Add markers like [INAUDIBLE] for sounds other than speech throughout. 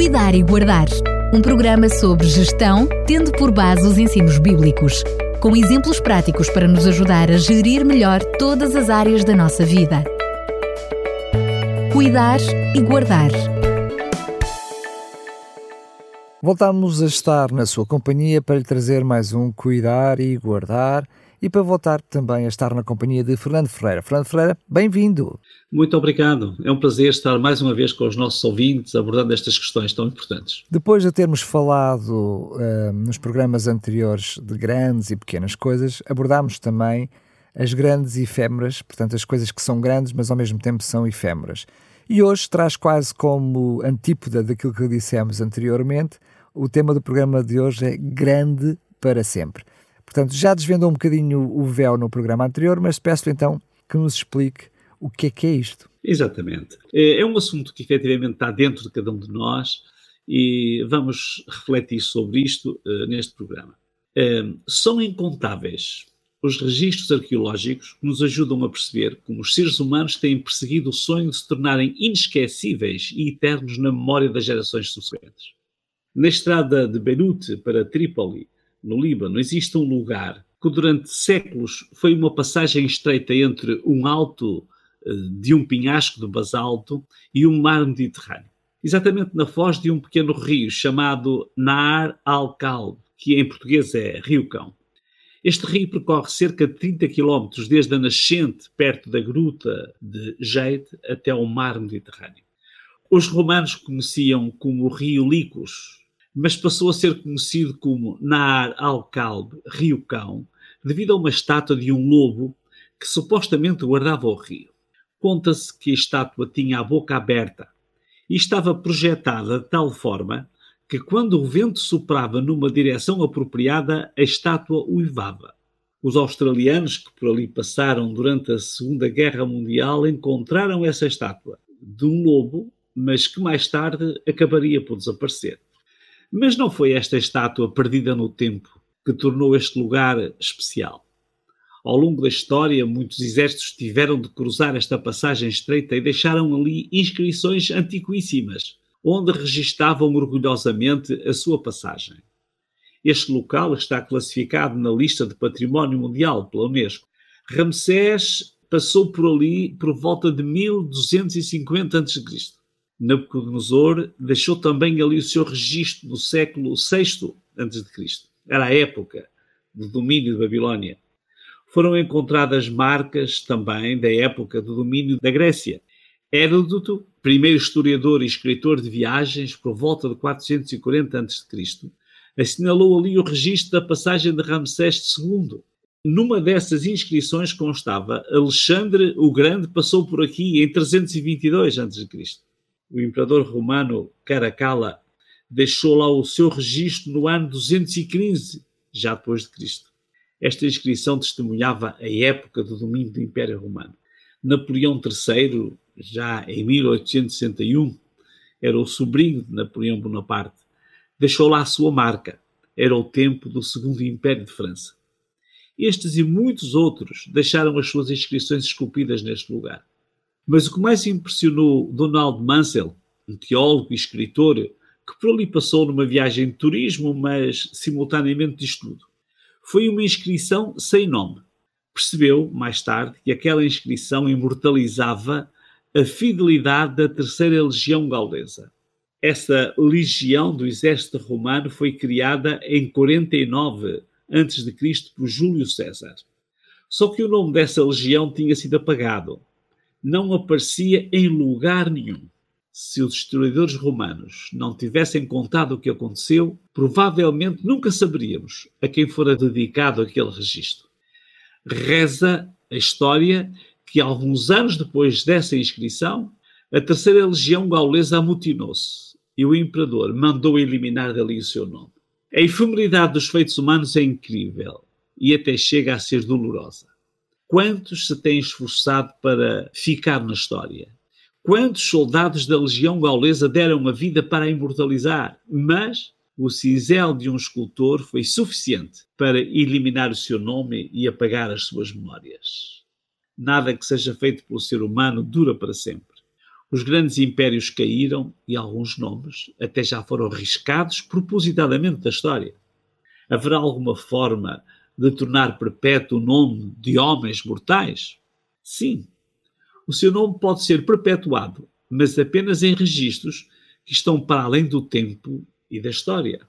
Cuidar e Guardar, um programa sobre gestão, tendo por base os ensinos bíblicos, com exemplos práticos para nos ajudar a gerir melhor todas as áreas da nossa vida. Cuidar e Guardar. Voltamos a estar na sua companhia para lhe trazer mais um Cuidar e Guardar e para voltar também a estar na companhia de Fernando Ferreira. Fernando Ferreira, bem-vindo. Muito obrigado. É um prazer estar mais uma vez com os nossos ouvintes abordando estas questões tão importantes. Depois de termos falado uh, nos programas anteriores de grandes e pequenas coisas, abordámos também as grandes efêmeras, portanto, as coisas que são grandes, mas ao mesmo tempo são efêmeras. E hoje traz quase como antípoda daquilo que dissemos anteriormente, o tema do programa de hoje é grande para sempre. Portanto, já desvendou um bocadinho o véu no programa anterior, mas peço então que nos explique o que é que é isto. Exatamente. É, é um assunto que efetivamente está dentro de cada um de nós e vamos refletir sobre isto uh, neste programa. Uh, são incontáveis os registros arqueológicos que nos ajudam a perceber como os seres humanos têm perseguido o sonho de se tornarem inesquecíveis e eternos na memória das gerações subsequentes. Na estrada de Beirute para Trípoli, no Líbano, existe um lugar que durante séculos foi uma passagem estreita entre um alto eh, de um penhasco de basalto e um mar Mediterrâneo. Exatamente na foz de um pequeno rio chamado Naar al-Kalb, que em português é Rio Cão. Este rio percorre cerca de 30 quilómetros desde a nascente, perto da gruta de Jade, até ao mar Mediterrâneo. Os romanos conheciam como o rio Licos, mas passou a ser conhecido como Naar al-Kalb, Rio Cão, devido a uma estátua de um lobo que supostamente guardava o rio. Conta-se que a estátua tinha a boca aberta e estava projetada de tal forma que quando o vento soprava numa direção apropriada, a estátua uivava. Os australianos que por ali passaram durante a Segunda Guerra Mundial encontraram essa estátua de um lobo, mas que mais tarde acabaria por desaparecer. Mas não foi esta estátua perdida no tempo que tornou este lugar especial. Ao longo da história, muitos exércitos tiveram de cruzar esta passagem estreita e deixaram ali inscrições antiquíssimas, onde registavam orgulhosamente a sua passagem. Este local está classificado na lista de Património Mundial pela Unesco. Ramsés passou por ali por volta de 1250 a.C. Nabucodonosor deixou também ali o seu registro no século VI a.C. Era a época do domínio de Babilónia. Foram encontradas marcas também da época do domínio da Grécia. Hérodoto, primeiro historiador e escritor de viagens, por volta de 440 a.C., assinalou ali o registro da passagem de Ramsés II. Numa dessas inscrições constava Alexandre o Grande passou por aqui em 322 a.C o imperador romano Caracalla deixou lá o seu registro no ano 215, já depois de Cristo. Esta inscrição testemunhava a época do domínio do Império Romano. Napoleão III, já em 1861, era o sobrinho de Napoleão Bonaparte, deixou lá a sua marca. Era o tempo do Segundo Império de França. Estes e muitos outros deixaram as suas inscrições esculpidas neste lugar. Mas o que mais impressionou Donald Mansell, um teólogo e escritor, que por ali passou numa viagem de turismo, mas simultaneamente de estudo, foi uma inscrição sem nome. Percebeu, mais tarde, que aquela inscrição imortalizava a fidelidade da Terceira Legião Gaulesa. Essa legião do exército romano foi criada em 49 a.C. por Júlio César. Só que o nome dessa legião tinha sido apagado não aparecia em lugar nenhum. Se os historiadores romanos não tivessem contado o que aconteceu, provavelmente nunca saberíamos a quem fora dedicado aquele registro. Reza a história que, alguns anos depois dessa inscrição, a terceira legião gaulesa amotinou-se e o imperador mandou eliminar dali o seu nome. A efemeridade dos feitos humanos é incrível e até chega a ser dolorosa. Quantos se têm esforçado para ficar na história? Quantos soldados da legião gaulesa deram a vida para a imortalizar? Mas o cinzel de um escultor foi suficiente para eliminar o seu nome e apagar as suas memórias. Nada que seja feito pelo ser humano dura para sempre. Os grandes impérios caíram e alguns nomes até já foram riscados propositadamente da história. Haverá alguma forma de tornar perpétuo o nome de homens mortais? Sim. O seu nome pode ser perpetuado, mas apenas em registros que estão para além do tempo e da história.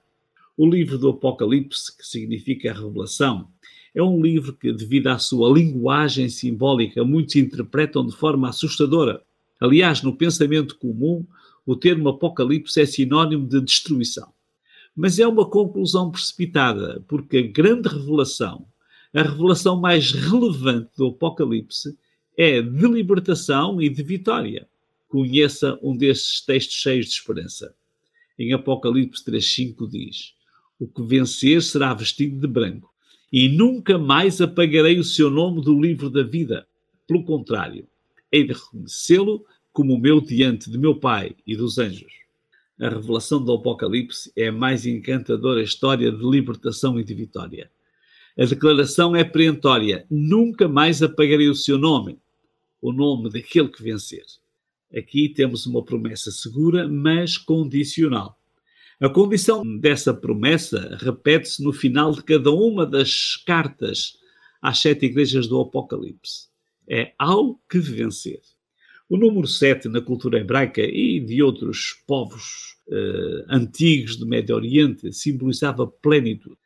O livro do Apocalipse, que significa a revelação, é um livro que, devido à sua linguagem simbólica, muitos interpretam de forma assustadora. Aliás, no pensamento comum, o termo Apocalipse é sinónimo de destruição. Mas é uma conclusão precipitada, porque a grande revelação, a revelação mais relevante do Apocalipse, é de libertação e de vitória. Conheça um desses textos cheios de esperança. Em Apocalipse 3,5 diz: O que vencer será vestido de branco e nunca mais apagarei o seu nome do livro da vida. Pelo contrário, hei de reconhecê-lo como o meu diante de meu Pai e dos anjos. A revelação do Apocalipse é a mais encantadora história de libertação e de vitória. A declaração é perentória: nunca mais apagarei o seu nome, o nome daquele que vencer. Aqui temos uma promessa segura, mas condicional. A condição dessa promessa repete-se no final de cada uma das cartas às sete igrejas do Apocalipse. É ao que vencer. O número 7 na cultura hebraica e de outros povos uh, antigos do Médio Oriente simbolizava plenitude.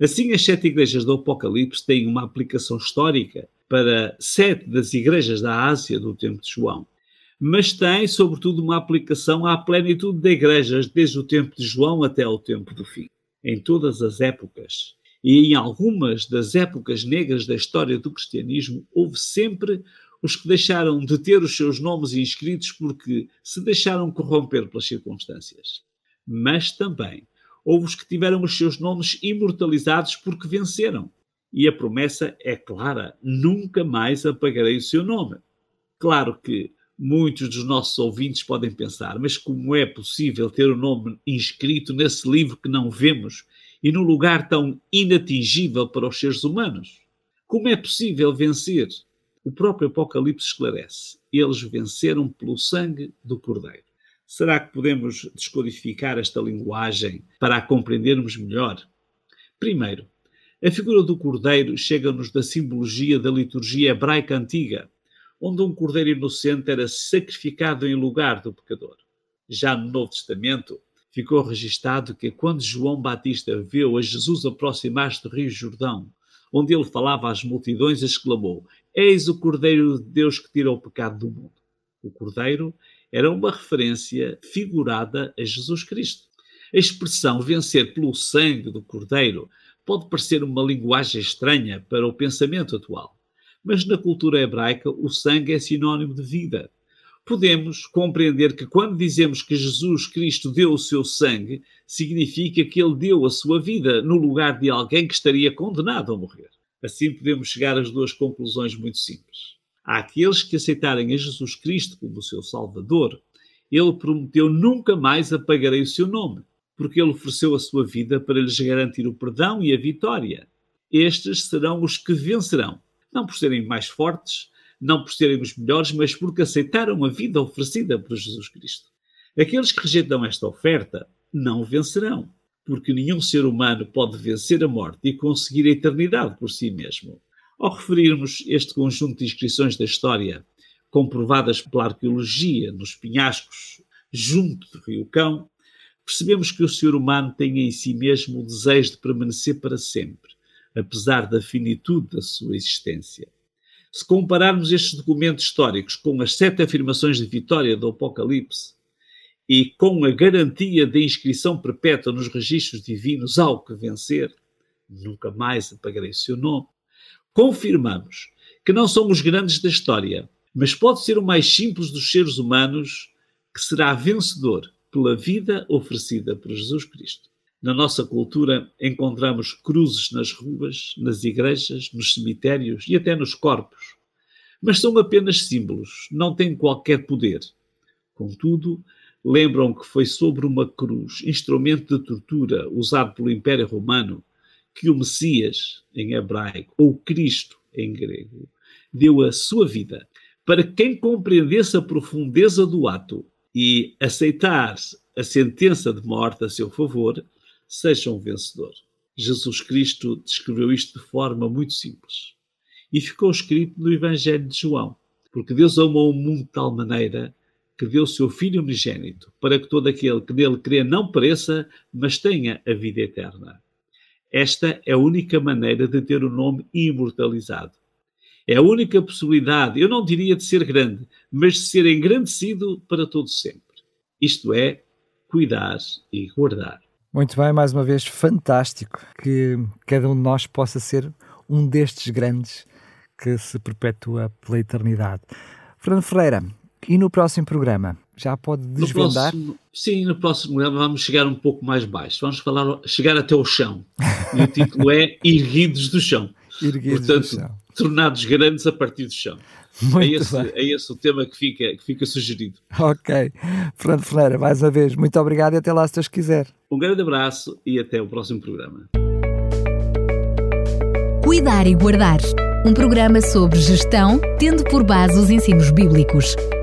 Assim, as sete igrejas do Apocalipse têm uma aplicação histórica para sete das igrejas da Ásia do tempo de João mas tem, sobretudo, uma aplicação à plenitude de igrejas, desde o tempo de João até ao tempo do fim, em todas as épocas. E em algumas das épocas negras da história do cristianismo, houve sempre os que deixaram de ter os seus nomes inscritos porque se deixaram corromper pelas circunstâncias. Mas também houve os que tiveram os seus nomes imortalizados porque venceram. E a promessa é clara: nunca mais apagarei o seu nome. Claro que muitos dos nossos ouvintes podem pensar, mas como é possível ter o nome inscrito nesse livro que não vemos e num lugar tão inatingível para os seres humanos? Como é possível vencer? O próprio Apocalipse esclarece. Eles venceram pelo sangue do Cordeiro. Será que podemos descodificar esta linguagem para a compreendermos melhor? Primeiro, a figura do Cordeiro chega-nos da simbologia da liturgia hebraica antiga, onde um cordeiro inocente era sacrificado em lugar do pecador. Já no Novo Testamento, ficou registado que quando João Batista viu a Jesus aproximar-se do Rio Jordão, onde ele falava às multidões, exclamou: Eis o Cordeiro de Deus que tira o pecado do mundo. O Cordeiro era uma referência figurada a Jesus Cristo. A expressão vencer pelo sangue do Cordeiro pode parecer uma linguagem estranha para o pensamento atual mas na cultura hebraica o sangue é sinónimo de vida. Podemos compreender que quando dizemos que Jesus Cristo deu o seu sangue, significa que ele deu a sua vida no lugar de alguém que estaria condenado a morrer. Assim podemos chegar às duas conclusões muito simples. Há aqueles que aceitarem a Jesus Cristo como o seu Salvador. Ele prometeu nunca mais apagarei o seu nome, porque ele ofereceu a sua vida para lhes garantir o perdão e a vitória. Estes serão os que vencerão não por serem mais fortes, não por serem os melhores, mas porque aceitaram a vida oferecida por Jesus Cristo. Aqueles que rejeitam esta oferta não vencerão, porque nenhum ser humano pode vencer a morte e conseguir a eternidade por si mesmo. Ao referirmos este conjunto de inscrições da história, comprovadas pela arqueologia nos penhascos junto do Rio Cão, percebemos que o ser humano tem em si mesmo o desejo de permanecer para sempre apesar da finitude da sua existência. Se compararmos estes documentos históricos com as sete afirmações de vitória do Apocalipse e com a garantia de inscrição perpétua nos registros divinos ao que vencer, nunca mais apagarei o seu nome, confirmamos que não somos grandes da história, mas pode ser o mais simples dos seres humanos que será vencedor pela vida oferecida por Jesus Cristo. Na nossa cultura, encontramos cruzes nas ruas, nas igrejas, nos cemitérios e até nos corpos. Mas são apenas símbolos, não têm qualquer poder. Contudo, lembram que foi sobre uma cruz, instrumento de tortura usado pelo Império Romano, que o Messias, em hebraico, ou Cristo, em grego, deu a sua vida para quem compreendesse a profundeza do ato e aceitar a sentença de morte a seu favor, seja um vencedor. Jesus Cristo descreveu isto de forma muito simples. E ficou escrito no Evangelho de João, porque Deus amou o mundo de tal maneira que deu seu Filho unigênito, para que todo aquele que nele crê não pereça, mas tenha a vida eterna. Esta é a única maneira de ter o nome imortalizado. É a única possibilidade, eu não diria de ser grande, mas de ser engrandecido para todo sempre. Isto é, cuidar e guardar. Muito bem, mais uma vez, fantástico que cada um de nós possa ser um destes grandes que se perpetua pela eternidade. Fernando Ferreira, e no próximo programa? Já pode desvendar? No próximo, sim, no próximo programa vamos chegar um pouco mais baixo. Vamos falar, chegar até o chão. E o título é [LAUGHS] Erguidos do Chão. Erguidos Portanto, do chão. tornados grandes a partir do chão. Muito é, esse, bem. é esse o tema que fica, que fica sugerido. Ok. Fernando Ferreira, mais uma vez, muito obrigado e até lá se Deus quiser. Um grande abraço e até o próximo programa. Cuidar e Guardar um programa sobre gestão, tendo por base os ensinos bíblicos